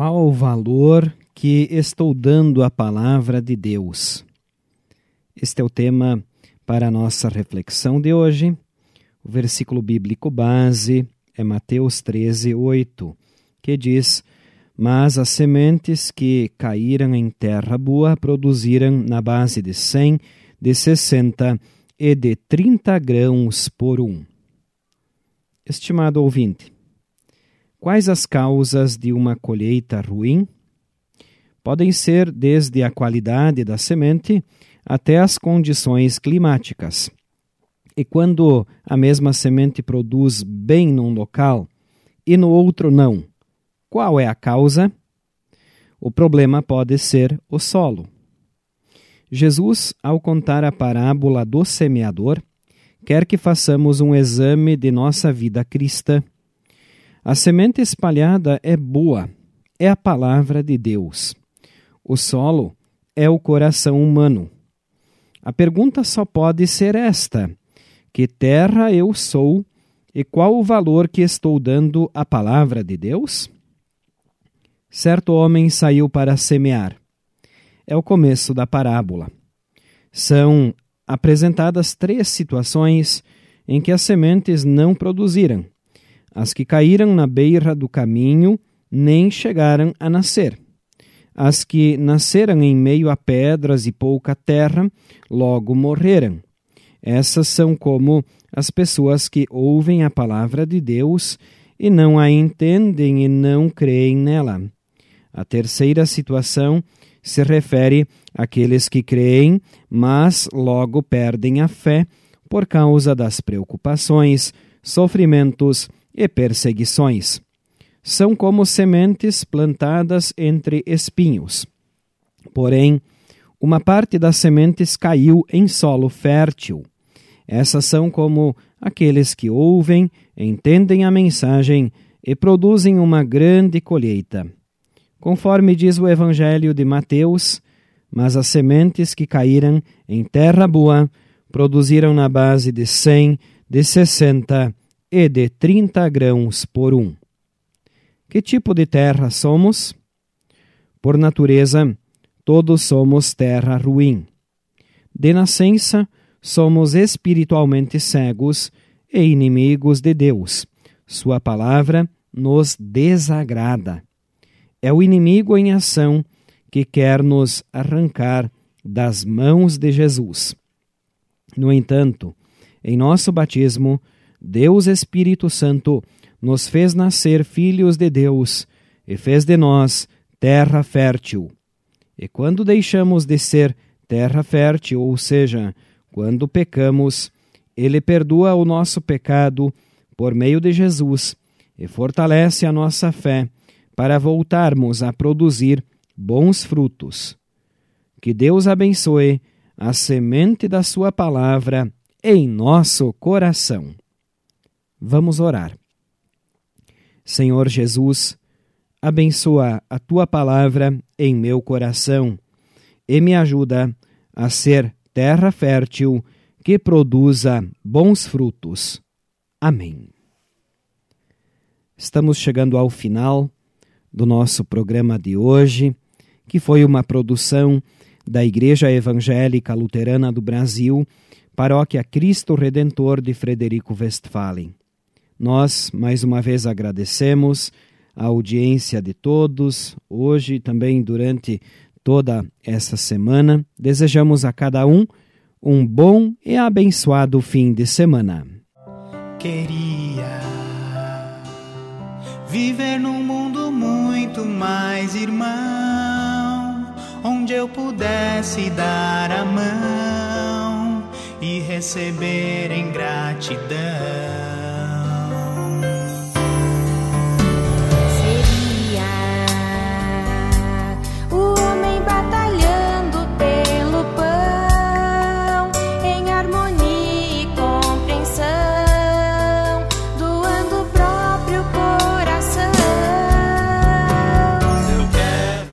Qual o valor que estou dando à palavra de Deus? Este é o tema para a nossa reflexão de hoje. O versículo bíblico base é Mateus 13, 8, que diz: Mas as sementes que caíram em terra boa produziram na base de cem, de sessenta e de trinta grãos por um. Estimado ouvinte, Quais as causas de uma colheita ruim? Podem ser desde a qualidade da semente até as condições climáticas. E quando a mesma semente produz bem num local e no outro não, qual é a causa? O problema pode ser o solo. Jesus, ao contar a parábola do semeador, quer que façamos um exame de nossa vida cristã a semente espalhada é boa, é a palavra de Deus. O solo é o coração humano. A pergunta só pode ser esta: que terra eu sou e qual o valor que estou dando à palavra de Deus? Certo homem saiu para semear. É o começo da parábola. São apresentadas três situações em que as sementes não produziram as que caíram na beira do caminho nem chegaram a nascer. As que nasceram em meio a pedras e pouca terra logo morreram. Essas são como as pessoas que ouvem a palavra de Deus e não a entendem e não creem nela. A terceira situação se refere àqueles que creem, mas logo perdem a fé por causa das preocupações, sofrimentos e perseguições. São como sementes plantadas entre espinhos. Porém, uma parte das sementes caiu em solo fértil. Essas são como aqueles que ouvem, entendem a mensagem e produzem uma grande colheita. Conforme diz o Evangelho de Mateus, mas as sementes que caíram em terra boa produziram na base de cem, de sessenta e de 30 grãos por um. Que tipo de terra somos? Por natureza, todos somos terra ruim. De nascença, somos espiritualmente cegos e inimigos de Deus. Sua palavra nos desagrada. É o inimigo em ação que quer nos arrancar das mãos de Jesus. No entanto, em nosso batismo, Deus Espírito Santo nos fez nascer filhos de Deus e fez de nós terra fértil. E quando deixamos de ser terra fértil, ou seja, quando pecamos, Ele perdoa o nosso pecado por meio de Jesus e fortalece a nossa fé para voltarmos a produzir bons frutos. Que Deus abençoe a semente da Sua palavra em nosso coração. Vamos orar. Senhor Jesus, abençoa a tua palavra em meu coração e me ajuda a ser terra fértil que produza bons frutos. Amém. Estamos chegando ao final do nosso programa de hoje, que foi uma produção da Igreja Evangélica Luterana do Brasil, Paróquia Cristo Redentor de Frederico Westphalen. Nós, mais uma vez, agradecemos a audiência de todos, hoje e também durante toda essa semana. Desejamos a cada um um bom e abençoado fim de semana. Queria viver num mundo muito mais irmão, onde eu pudesse dar a mão e receber em gratidão